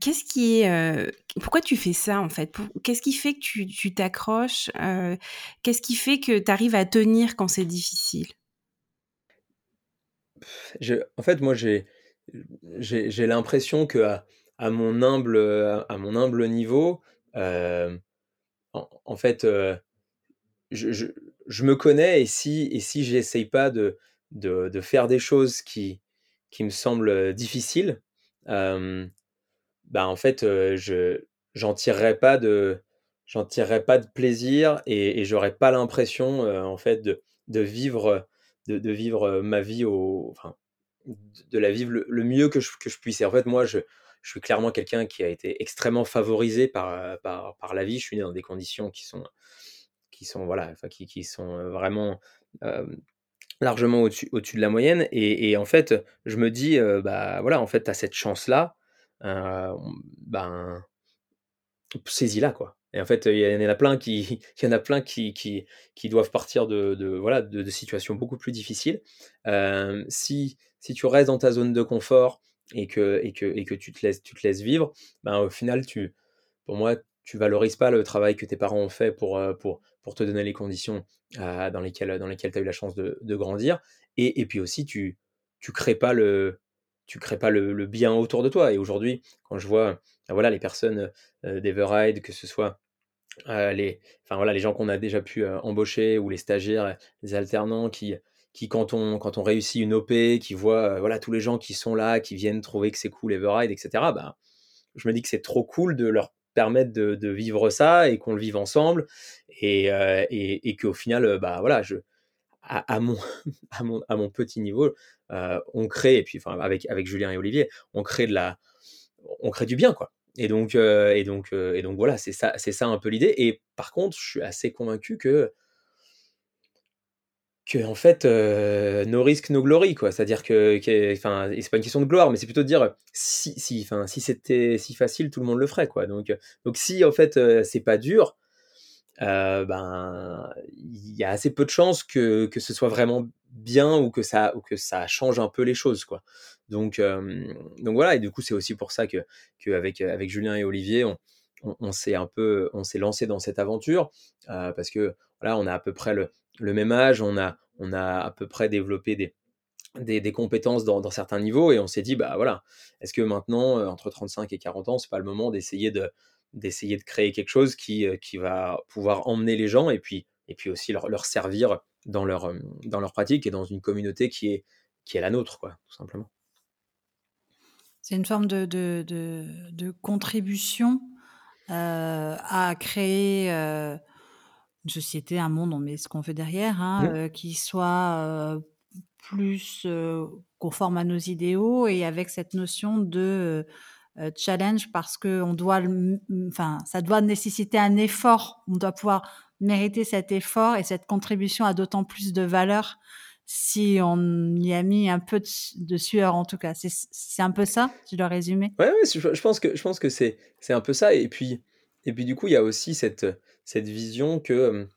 qu'est-ce qui est. pourquoi tu fais ça en fait? Qu'est-ce qui fait que tu t'accroches Qu'est-ce qui fait que tu arrives à tenir quand c'est difficile? En fait, moi, j'ai j'ai l'impression que à, mon humble, à mon humble niveau, en, fait, je, me connais et si, et si j'essaye pas de, de, faire des choses qui, qui me semblent difficiles, bah en fait, je j'en tirerai pas de j'en pas de plaisir et, et j'aurais pas l'impression en fait de, de vivre de, de, vivre ma vie au enfin, de la vivre le, mieux que je, que je puisse. Et en fait, moi, je, je suis clairement quelqu'un qui a été extrêmement favorisé par, par, par, la vie. Je suis né dans des conditions qui sont, qui sont, voilà, qui, qui sont vraiment largement au-dessus au de la moyenne. Et, en fait, je me dis, bah voilà, en fait, tu as cette chance-là euh, ben, saisis-la, quoi. Et en fait, il y en a plein qui, y en a plein qui, qui, qui doivent partir de, de voilà, de, situations beaucoup plus difficiles. Euh, si, si tu restes dans ta zone de confort et que, et que, et que tu, te laisses, tu te laisses vivre, ben, au final, tu, pour moi, tu valorises pas le travail que tes parents ont fait pour, euh, pour, pour te donner les conditions dans lesquelles, dans lesquelles tu as eu la chance de, grandir. Et, et, puis aussi, tu tu crées pas le, tu crées pas le, bien autour de toi. Et aujourd'hui, quand je vois ben voilà, les personnes euh, que ce soit euh, les, voilà, les gens qu'on a déjà pu euh, embaucher ou les stagiaires, les alternants qui, qui quand, on, quand on réussit une OP, qui voient voilà, tous les gens qui sont là, qui viennent trouver que c'est cool Everide, etc., bah, je me dis que c'est trop cool de leur permettre de, vivre ça et qu'on le vive ensemble et, et, et qu'au final, bah, voilà, je, à, mon, à, mon, à mon petit niveau, euh, on crée, et puis enfin, avec, avec Julien et Olivier, on crée, de la, on crée du bien, quoi. Et donc, euh, et donc, euh, et donc voilà, c'est ça, c'est ça un peu l'idée. Et par contre, je suis assez convaincu que, que en fait, nos risques, nos glories, quoi. C'est-à-dire que, enfin, c'est pas une question de gloire, mais c'est plutôt de dire si, si, enfin, si c'était si facile, tout le monde le ferait, quoi. Donc, donc si en fait c'est pas dur, ben il y a assez peu de chances que, que ce soit vraiment bien ou que ça ou que ça change un peu les choses quoi. Donc donc voilà et du coup c'est aussi pour ça que, que avec, avec Julien et Olivier on, on, s'est un peu on s'est lancé dans cette aventure parce que voilà on a à peu près le, le, même âge on a on a à peu près développé des des, compétences dans, certains niveaux et on s'est dit bah voilà est-ce que maintenant entre 35 et 40 ans c'est pas le moment d'essayer de d'essayer de créer quelque chose qui, qui va pouvoir emmener les gens et puis, et puis aussi leur, leur servir dans leur, dans leur pratique et dans une communauté qui est, qui est la nôtre, quoi, tout simplement. C'est une forme de, de, de, contribution euh, à créer euh, une société, un monde, on met ce qu'on fait derrière, hein, mmh. euh, qui soit plus conforme à nos idéaux et avec cette notion de euh, challenge parce que on doit, enfin, ça doit nécessiter un effort. On doit pouvoir mériter cet effort et cette contribution a d'autant plus de valeur si on y a mis un peu de, sueur en tout cas. C'est un peu ça, tu dois résumer? Ouais, ouais je, pense que je pense que c'est c'est un peu ça. Et puis et puis du coup, il y a aussi cette cette vision que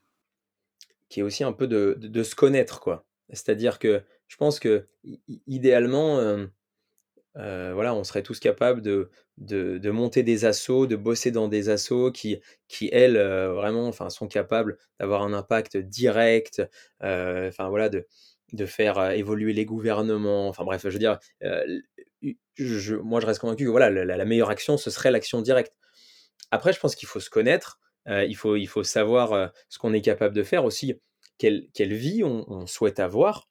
qui est aussi un peu de, de, se connaître quoi. C'est-à-dire que je pense que idéalement voilà, on serait tous capables de, de, monter des assauts, de bosser dans des assauts qui, qui elles, vraiment, enfin, sont capables d'avoir un impact direct, enfin, voilà, de, de faire évoluer les gouvernements. Enfin, bref, je veux dire, moi, je reste convaincu que voilà, la, meilleure action, ce serait l'action directe. Après, je pense qu'il faut se connaître, il, faut, il faut savoir ce qu'on est capable de faire aussi, quelle, quelle vie on souhaite avoir,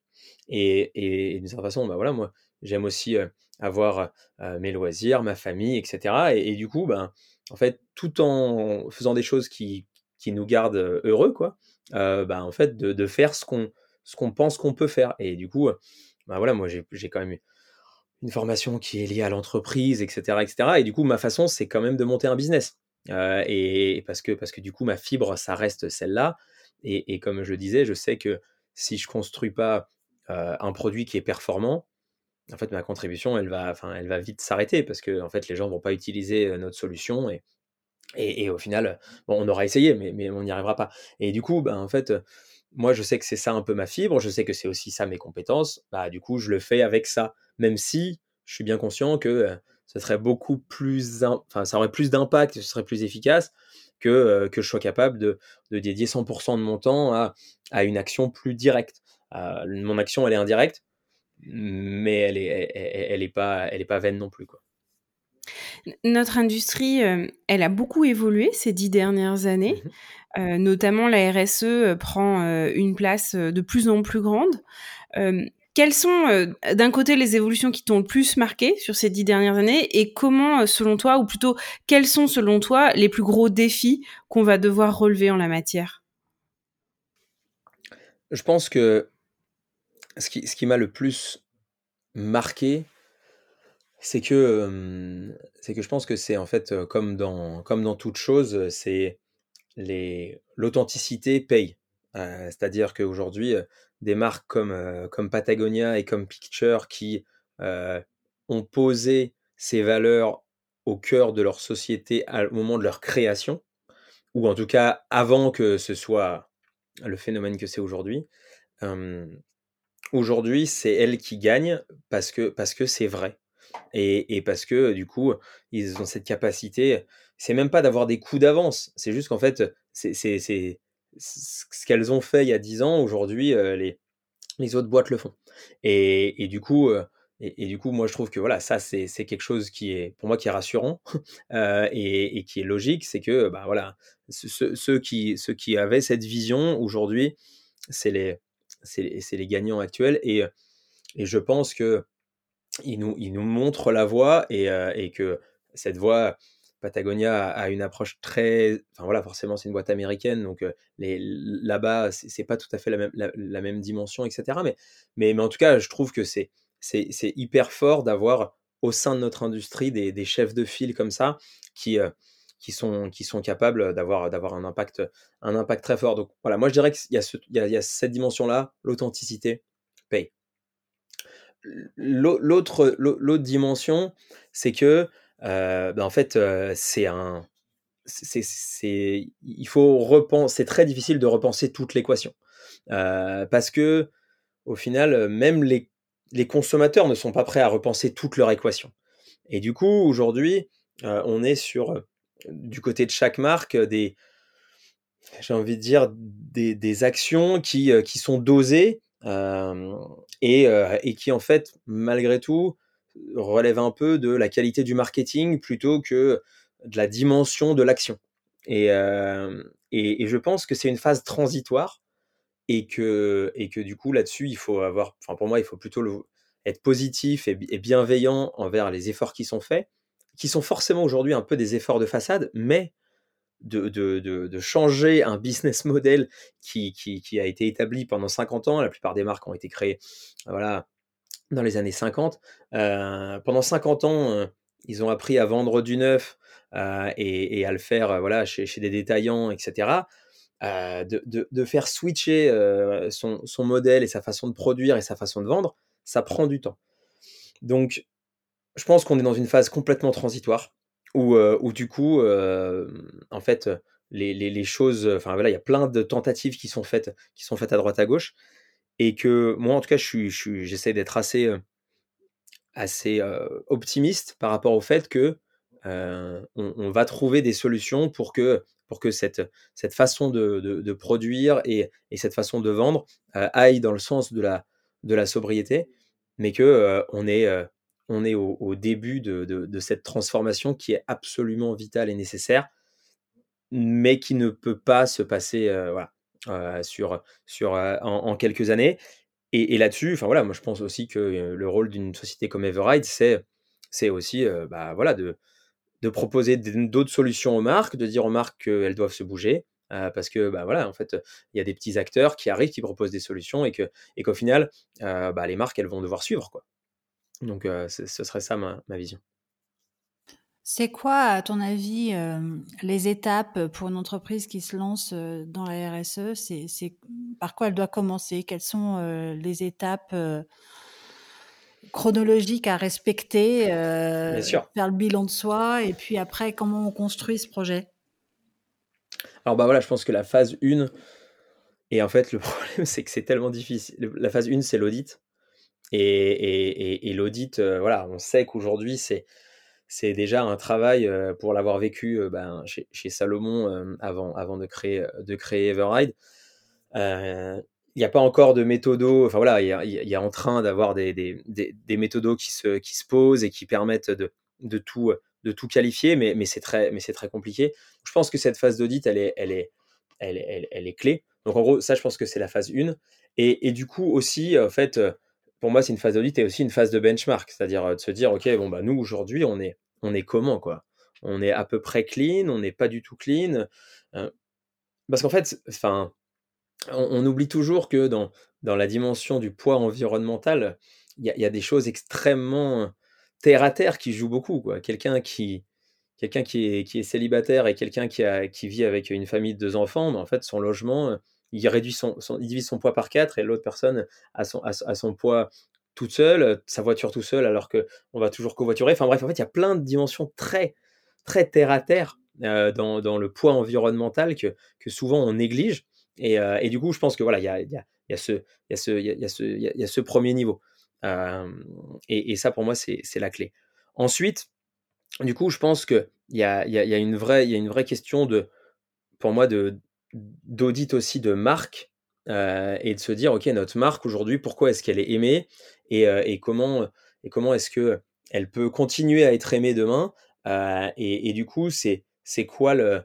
Et, et, d'une certaine façon, bah voilà, moi, j'aime aussi avoir mes loisirs, ma famille, etc. Et, du coup, ben, en fait, tout en faisant des choses qui, qui nous gardent heureux, quoi, ben, en fait, de, faire ce qu'on ce qu'on pense qu'on peut faire. Et du coup, ben voilà, moi, j'ai quand même une formation qui est liée à l'entreprise, etc., etc. Et du coup, ma façon, c'est quand même de monter un business. Et parce que, parce que du coup, ma fibre, ça reste celle-là. Et, et, comme je disais, je sais que si je construis pas un produit qui est performant, en fait, ma contribution, elle va, enfin, elle va vite s'arrêter parce que en fait, les gens vont pas utiliser notre solution et, et, au final, bon, on aura essayé, mais, mais on n'y arrivera pas. Et du coup, ben, en fait, moi, je sais que c'est ça un peu ma fibre, je sais que c'est aussi ça mes compétences. Bah, du coup, je le fais avec ça, même si je suis bien conscient que ça serait beaucoup plus, enfin, ça aurait plus d'impact, ce serait plus efficace que, que je sois capable de, de dédier 100% de mon temps à, à, une action plus directe. mon action, elle est indirecte, mais elle est, elle, est pas, elle est pas vaine non plus, quoi. Notre industrie, elle a beaucoup évolué ces dix dernières années. Mmh notamment, la RSE prend une place de plus en plus grande. Quelles sont, d'un côté, les évolutions qui t'ont le plus marqué sur ces dix dernières années et comment, selon toi, ou plutôt, quels sont, selon toi, les plus gros défis qu'on va devoir relever en la matière? Je pense que ce qui, m'a le plus marqué, c'est que, que je pense que c'est en fait comme dans, comme dans toute chose, c'est l'authenticité paye. c'est-à-dire qu'aujourd'hui, des marques comme, comme Patagonia et comme Picture qui ont posé ces valeurs au cœur de leur société au moment de leur création, ou en tout cas avant que ce soit le phénomène que c'est aujourd'hui, aujourd'hui c'est elles qui gagnent parce que parce que c'est vrai. Et, parce que du coup, ils ont cette capacité. C'est même pas d'avoir des coups d'avance. C'est juste qu'en fait, c'est ce qu'elles ont fait il y a 10 ans. Aujourd'hui, les, autres boîtes le font. Et, du coup, et, du coup, moi, je trouve que voilà, ça, c'est quelque chose qui est, pour moi, qui est rassurant et, qui est logique. C'est que, bah voilà, ceux, qui, avaient cette vision aujourd'hui, c'est les, gagnants actuels. Et, je pense que il nous, il nous montre la voie et que cette voie, Patagonia a une approche très. Enfin voilà, forcément, c'est une boîte américaine, donc là-bas, c'est pas tout à fait la même, la, même dimension, etc. Mais, mais, mais, en tout cas, je trouve que c'est hyper fort d'avoir au sein de notre industrie des, des, chefs de file comme ça qui, qui, sont, qui sont capables d'avoir un impact, un impact très fort. Donc voilà, moi je dirais qu'il y, y, a, y a cette dimension-là, l'authenticité paye. L'autre dimension, c'est que, euh, ben, en fait, euh, c'est un. c'est il faut repenser. C'est très difficile de repenser toute l'équation. Euh, parce que, au final, même les, les, consommateurs ne sont pas prêts à repenser toute leur équation. Et du coup, aujourd'hui, on est sur, du côté de chaque marque, des. J'ai envie de dire des, des actions qui, qui sont dosées et, qui en fait, malgré tout, relève un peu de la qualité du marketing plutôt que de la dimension de l'action. Et, et, je pense que c'est une phase transitoire et que, et que du coup là-dessus, il faut avoir, enfin pour moi, il faut plutôt être positif et, bienveillant envers les efforts qui sont faits, qui sont forcément aujourd'hui un peu des efforts de façade, mais de, de, de, changer un business model qui, qui, qui, a été établi pendant 50 ans. La plupart des marques ont été créées voilà, dans les années 50. Euh, pendant 50 ans, euh, ils ont appris à vendre du neuf euh, et, à le faire voilà, chez, des détaillants, etc. De, faire switcher son, son modèle et sa façon de produire et sa façon de vendre, ça prend du temps. Donc, je pense qu'on est dans une phase complètement transitoire où, du coup, en fait, les, les, choses, enfin voilà, il y a plein de tentatives qui sont faites, qui sont faites à droite à gauche, et que moi, en tout cas, j'essaie d'être assez, assez optimiste par rapport au fait que on, va trouver des solutions pour que, cette, façon de, de, produire et, et, cette façon de vendre aille dans le sens de la, de sobriété, mais que on est au, début de, cette transformation qui est absolument vitale et nécessaire, mais qui ne peut pas se passer euh, voilà, euh, sur, sur, euh, en, quelques années. et, là-dessus, enfin voilà, moi je pense aussi que le rôle d'une société comme Everride, c'est, c'est aussi bah, voilà, de, de proposer d'autres solutions aux marques, de dire aux marques qu'elles doivent se bouger, parce que bah, voilà, en fait, il y a des petits acteurs qui arrivent, qui proposent des solutions et que et qu'au final, bah, les marques, elles vont devoir suivre quoi. Donc ce serait ça ma vision. C'est quoi, à ton avis, les étapes pour une entreprise qui se lance dans la RSE C'est par quoi elle doit commencer? Quelles sont les étapes chronologiques à respecter sûr. Faire le bilan de soi et puis après, comment on construit ce projet? Alors bah voilà, je pense que la phase 1 et en fait, le problème, c'est que c'est tellement difficile. La phase 1, c'est l'audit. Et, et, l'audit, voilà, on sait qu'aujourd'hui, c'est, c'est déjà un travail pour l'avoir vécu ben, chez, Salomon avant, avant de créer, de créer Everride. Il n'y a pas encore de méthodo, enfin voilà, il y a, en train d'avoir des, méthodos qui se, qui se posent et qui permettent de, de, tout, de tout qualifier, mais, mais c'est très, très compliqué. Je pense que cette phase d'audit, elle est, elle, est, elle, elle est clé. Donc en gros, ça, je pense que c'est la phase 1. Et, et, du coup, aussi, en fait, pour moi, c'est une phase d'audit et aussi une phase de benchmark, c'est-à-dire de se dire, OK, bon, bah, nous, aujourd'hui, on est, on est comment, quoi? On est à peu près clean, on n'est pas du tout clean. parce qu'en fait, enfin, on, oublie toujours que dans, dans la dimension du poids environnemental, il y, a des choses extrêmement terre à terre qui jouent beaucoup, quoi. Quelqu'un qui, quelqu'un est, qui est célibataire et quelqu'un qui, a, qui vit avec une famille de deux enfants, ben, en fait, son logement, il réduit son, il divise son poids par quatre et l'autre personne a son, a, son poids toute seule, sa voiture tout seul, alors que on va toujours covoiturer. Enfin bref, en fait, il y a plein de dimensions très, très terre à terre dans, dans, le poids environnemental que, que souvent on néglige. Et, et, du coup, je pense que voilà, il y a, ce, premier niveau. Et, et, ça, pour moi, c'est la clé. Ensuite, du coup, je pense qu'il y a, y, a, y, a une vraie, y a une vraie question de, pour moi, de, d'audit aussi de marque euh, et de se dire, OK, notre marque aujourd'hui, pourquoi est-ce qu'elle est aimée et, euh, et comment, et comment est-ce qu'elle peut continuer à être aimée demain euh, et, du coup, c'est, c'est, quoi le,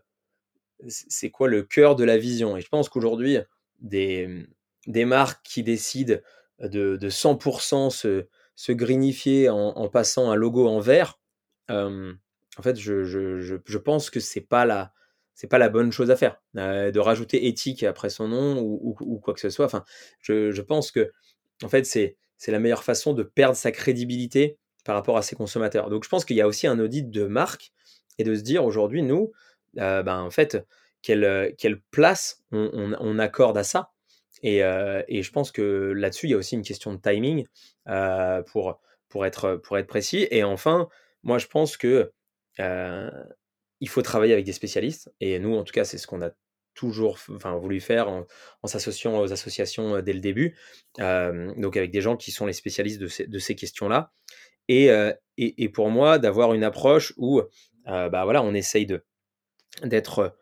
c'est quoi le cœur de la vision? Et je pense qu'aujourd'hui, des, des marques qui décident de, de 100% se, se en, passant un logo en vert, en fait, je, je, je, je pense que c'est pas la c'est pas la bonne chose à faire. de rajouter éthique après son nom ou, quoi que ce soit. Enfin, je, pense que en fait, c'est c'est la meilleure façon de perdre sa crédibilité par rapport à ses consommateurs. Donc, je pense qu'il y a aussi un audit de marque et de se dire aujourd'hui, nous, ben, en fait, quelle, quelle place on, on, accorde à ça. Et, et je pense que là-dessus, il y a aussi une question de timing pour, pour, être, pour être précis. Et enfin, moi, je pense que il faut travailler avec des spécialistes. Et nous, en tout cas, c'est ce qu'on a toujours voulu faire en, s'associant aux associations dès le début. Donc avec des gens qui sont les spécialistes de ces, questions-là. Et, et, pour moi, d'avoir une approche où bah, voilà, on essaye de, d'être,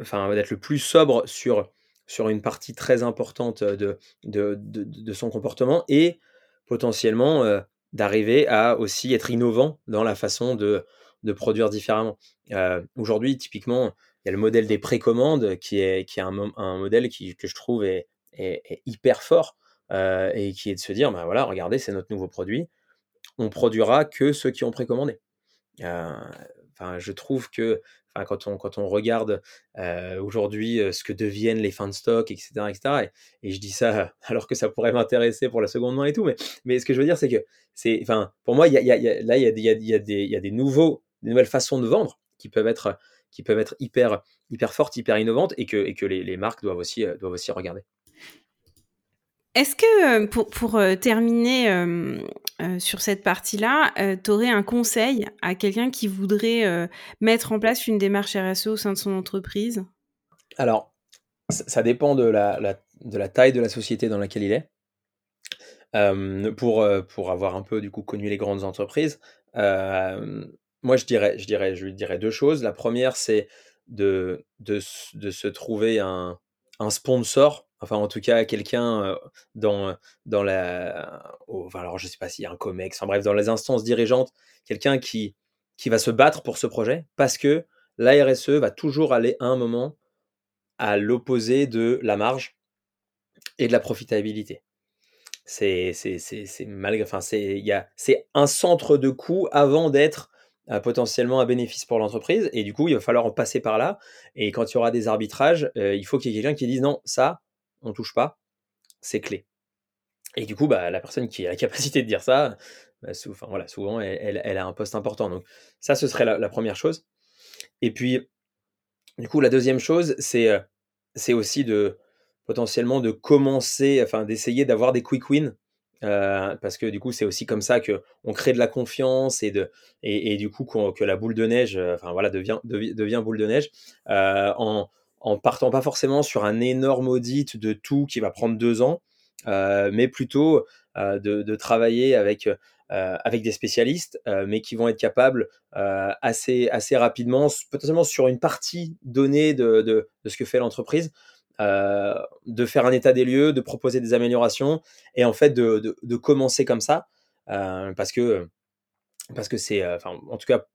enfin, d'être le plus sobre sur, sur une partie très importante de, de, de son comportement et potentiellement d'arriver à aussi être innovant dans la façon de, de produire différemment. Euh, aujourd'hui, typiquement, il y a le modèle des précommandes qui est, qui est un, un modèle qui, que je trouve est, est, hyper fort euh, et qui est de se dire, ben voilà, regardez, c'est notre nouveau produit, on produira que ceux qui ont précommandé. Euh, enfin, je trouve que quand on, quand on regarde aujourd'hui ce que deviennent les fins de stock, etc., etc. Et, je dis ça alors que ça pourrait m'intéresser pour la seconde main et tout, mais, mais ce que je veux dire, c'est que c'est, enfin, pour moi, il y a, y a, là, il y a, a des, y a des nouveaux, des nouvelles façons de vendre qui peuvent être, qui peuvent être hyper, hyper fortes, hyper innovantes et que, et que les, les marques doivent aussi, doivent aussi regarder. Est-ce que, pour, pour terminer euh, sur cette partie-là, euh, tu aurais un conseil à quelqu'un qui voudrait euh, mettre en place une démarche RSE au sein de son entreprise? Alors, ça dépend de la, la, de la taille de la société dans laquelle il est. pour, pour avoir un peu du coup connu les grandes entreprises, moi je dirais, je, dirais, je lui dirais deux choses. La première, c'est de, de, de, se trouver un, un sponsor enfin en tout cas quelqu'un dans, dans la... alors je sais pas s'il y a un COMEX, enfin bref, dans les instances dirigeantes, quelqu'un qui, qui va se battre pour ce projet, parce que la RSE va toujours aller à un moment à l'opposé de la marge et de la profitabilité. c'est malgré enfin, c'est un centre de coût avant d'être, potentiellement un bénéfice pour l'entreprise et du coup, il va falloir en passer par là. Et quand il y aura des arbitrages, heu, il faut qu'il y ait quelqu'un qui dise: «Non, ça, on touche pas, c'est clé». Et du coup, bah, la personne qui a la capacité de dire ça, bah, voilà, souvent elle elle a un poste important. Donc ça, ce serait la la 1 chose. Et puis, du coup, la deuxième chose, c'est, c'est aussi de potentiellement de commencer, enfin d'essayer d'avoir des quick wins, heu, parce que du coup, c'est aussi comme ça qu'on crée de la confiance et de et du coup que la boule de neige, heu, enfin voilà, devient devi devient boule de neige, heu, en en partant pas forcément sur un énorme audit de tout qui va prendre 2 ans, mais plutôt, de de travailler avec, avec des spécialistes, mais qui vont être capables, assez assez rapidement, potentiellement sur une partie donnée de de de ce que fait l'entreprise, heu, de faire un état des lieux, de proposer des améliorations et en fait de de commencer comme ça, heu, parce que, parce que c'est, heu, enfin, en tout cas,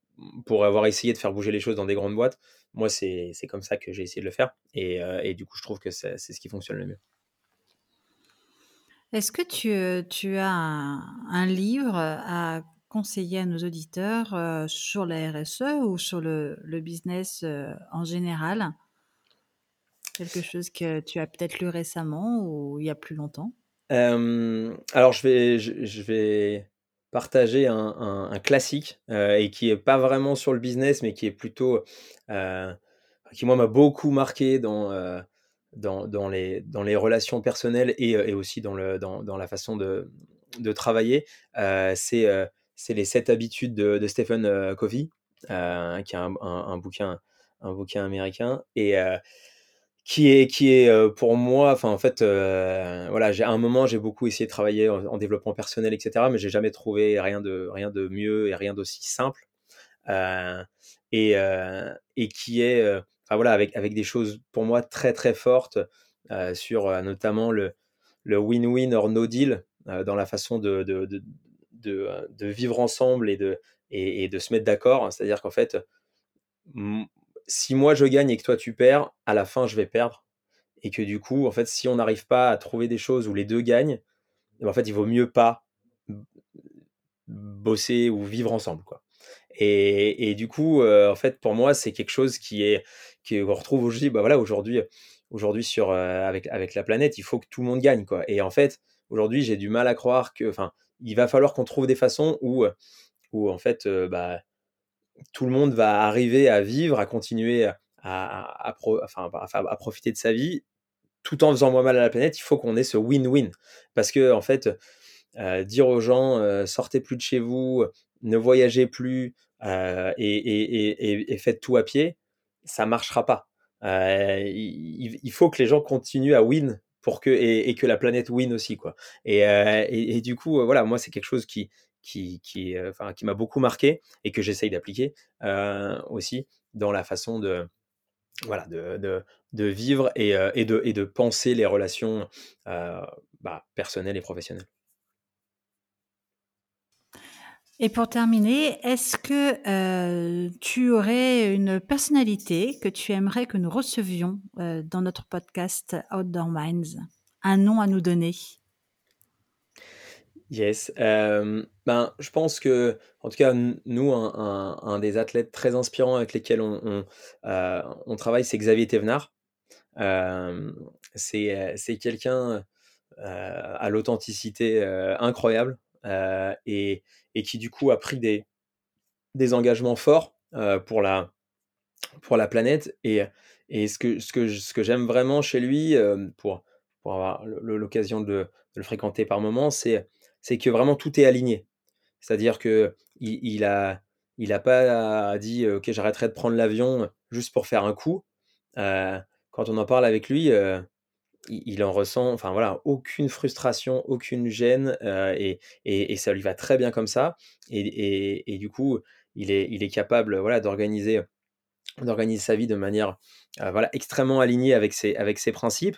pour avoir essayé de faire bouger les choses dans des grandes boîtes, moi, c'est comme ça que j'ai essayé de le faire et et du coup, je trouve que c'est ce qui fonctionne le mieux. Est-ce que tu, tu as un un livre à conseiller à nos auditeurs, sur la RSE ou sur le le business, en général? Quelque chose que tu as peut-être lu récemment ou il y a plus longtemps? Alors je vais je vais partager un un classique, et qui est pas vraiment sur le business, mais qui est plutôt, qui moi m'a beaucoup marqué dans, dans dans les dans les relations personnelles et et aussi dans le dans dans la façon de de travailler. C'est, les 7 habitudes de de Stephen, Covey, qui est un un bouquin un bouquin américain et qui est qui est, heu, pour moi enfin en fait, heu, voilà, à un moment, j'ai beaucoup essayé de travailler en en développement personnel et cetera, mais j'ai jamais trouvé rien de rien de mieux et rien d'aussi simple. Heu et et qui est, enfin voilà, avec avec des choses pour moi très, très fortes, sur, notamment le le win-win or no deal, dans la façon de de de vivre ensemble et de et de se mettre d'accord. C'est-à-dire qu'en fait, si moi je gagne et que toi tu perds, à la fin je vais perdre. Et que du coup, en fait, si on n'arrive pas à trouver des choses où les 2 gagnent, et ben, en fait, il vaut mieux pas bosser ou vivre ensemble, quoi. Et et du coup, heu, en fait, pour moi, c'est quelque chose qui est qu'on retrouve aujourd'hui, bah, voilà, aujourd'hui aujourd'hui sur, heu, avec avec la planète, il faut que tout le monde gagne, quoi. Et en fait, aujourd'hui, j'ai du mal à croire que enfin, il va falloir qu'on trouve des façons où, où en fait, heu, bah, tout le monde va arriver à vivre, à continuer à profiter de sa vie, tout en faisant moins mal à la planète. Il faut qu'on ait ce win-win parce qu'en fait, heu, dire aux gens, heu: «Sortez plus de chez vous, ne voyagez plus, heu et faites tout à pied», ça marchera pas. Il il faut que les gens continuent à win pour que et que la planète win aussi, quoi et du coup, voilà, moi, c'est quelque chose qui qui qui, heu, enfin, qui m'a beaucoup marqué et que j'essaye d'appliquer, heu, aussi dans la façon de voilà, de de de vivre et heu et de et de penser les relations, bah, personnelles et professionnelles. Et pour terminer, est-ce que, tu aurais une personnalité que tu aimerais que nous recevions, dans notre podcast Outdoor Minds? Un nom à nous donner? Yes, ben, je pense qu'en tout cas, nous, un des athlètes très inspirants avec lesquels on on, on travaille, c'est Xavier Thévenard. C'est, quelqu'un, heu, à l'authenticité, heu, incroyable, et et qui du coup a pris des des engagements forts, pour la pour la planète et et ce que ce que ce que j'aime vraiment chez lui, pour pour avoir l'occasion de de le fréquenter par moments, c'est c'est que vraiment tout est aligné. C'est-à-dire qu'il il a il a pas dit: «OK, j'arrêterai de prendre l'avion juste pour faire un coup». Heu, quand on en parle avec lui, il en ressent enfin voilà, aucune frustration, aucune gêne, et et et ça lui va très bien comme ça et et du coup, il est il est capable, voilà, d'organiser d'organiser sa vie de manière, heu, voilà, extrêmement alignée avec ses avec ses principes,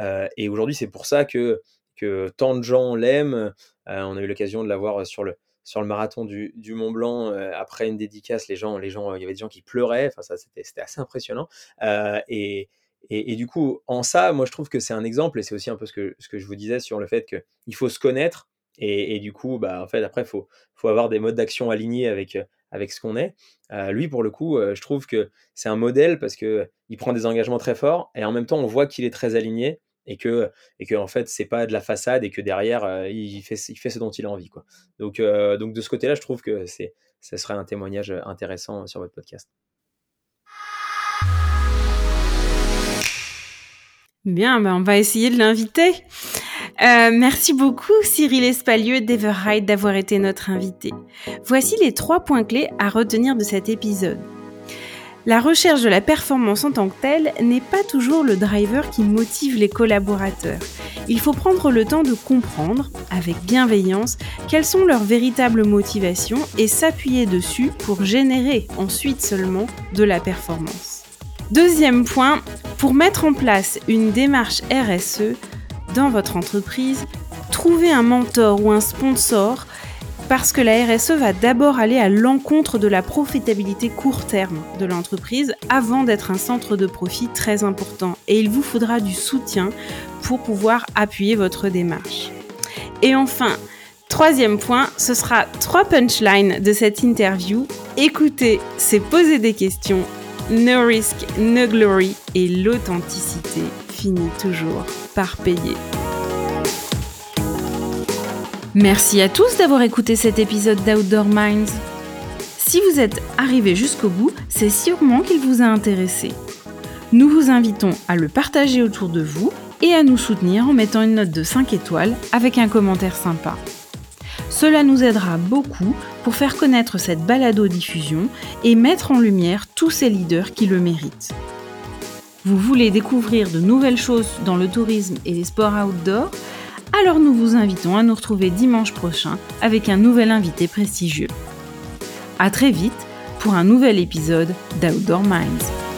heu et aujourd'hui, c'est pour ça que que tant de gens l'aiment. Heu, on a eu l'occasion de l'avoir sur le sur le marathon du Mont Blanc, heu, après une dédicace, les gens les gens il y avait des gens qui pleuraient, enfin ça, c'était assez impressionnant, heu et Et, du coup, en ça, moi, je trouve que c'est un exemple, et c'est aussi un peu ce que, ce que je vous disais sur le fait qu'il faut se connaître, et, du coup, bah, en fait, après, il faut, faut avoir des modes d'action alignés avec, avec ce qu'on est. lui, pour le coup, je trouve que c'est un modèle parce qu'il prend des engagements très forts, et en même temps, on voit qu'il est très aligné, et que, et que en fait, c'est pas de la façade, et que derrière, il, fait, il fait ce dont il a envie. Quoi. Donc, donc de ce côté-là, je trouve que c'est, ce serait un témoignage intéressant sur votre podcast. Bien, ben on va essayer de l'inviter. Euh, merci beaucoup Cyril Espalieu d'Everhide d'avoir été notre invité. Voici les trois points clés à retenir de cet épisode. La recherche de la performance en tant que telle n'est pas toujours le driver qui motive les collaborateurs. Il faut prendre le temps de comprendre, avec bienveillance, quelles sont leurs véritables motivations et s'appuyer dessus pour générer ensuite seulement de la performance. Deuxième point, pour mettre en place une démarche RSE dans votre entreprise, trouvez un mentor ou un sponsor parce que la RSE va d'abord aller à l'encontre de la profitabilité court terme de l'entreprise avant d'être un centre de profit très important. Et il vous faudra du soutien pour pouvoir appuyer votre démarche. Et enfin, troisième point, ce sera trois punchlines de cette interview. Écoutez, c'est poser des questions no risk, no glory et l'authenticité finit toujours par payer. Merci à tous d'avoir écouté cet épisode d'Outdoor Minds. Si vous êtes arrivé jusqu'au bout, c'est sûrement qu'il vous a intéressé. Nous vous invitons à le partager autour de vous et à nous soutenir en mettant une note de 5 étoiles avec un commentaire sympa. Cela nous aidera beaucoup pour faire connaître cette balado-diffusion et mettre en lumière tous ces leaders qui le méritent. Vous voulez découvrir de nouvelles choses dans le tourisme et les sports outdoor? Alors nous vous invitons à nous retrouver dimanche prochain avec un nouvel invité prestigieux. A très vite pour un nouvel épisode d'Outdoor Minds.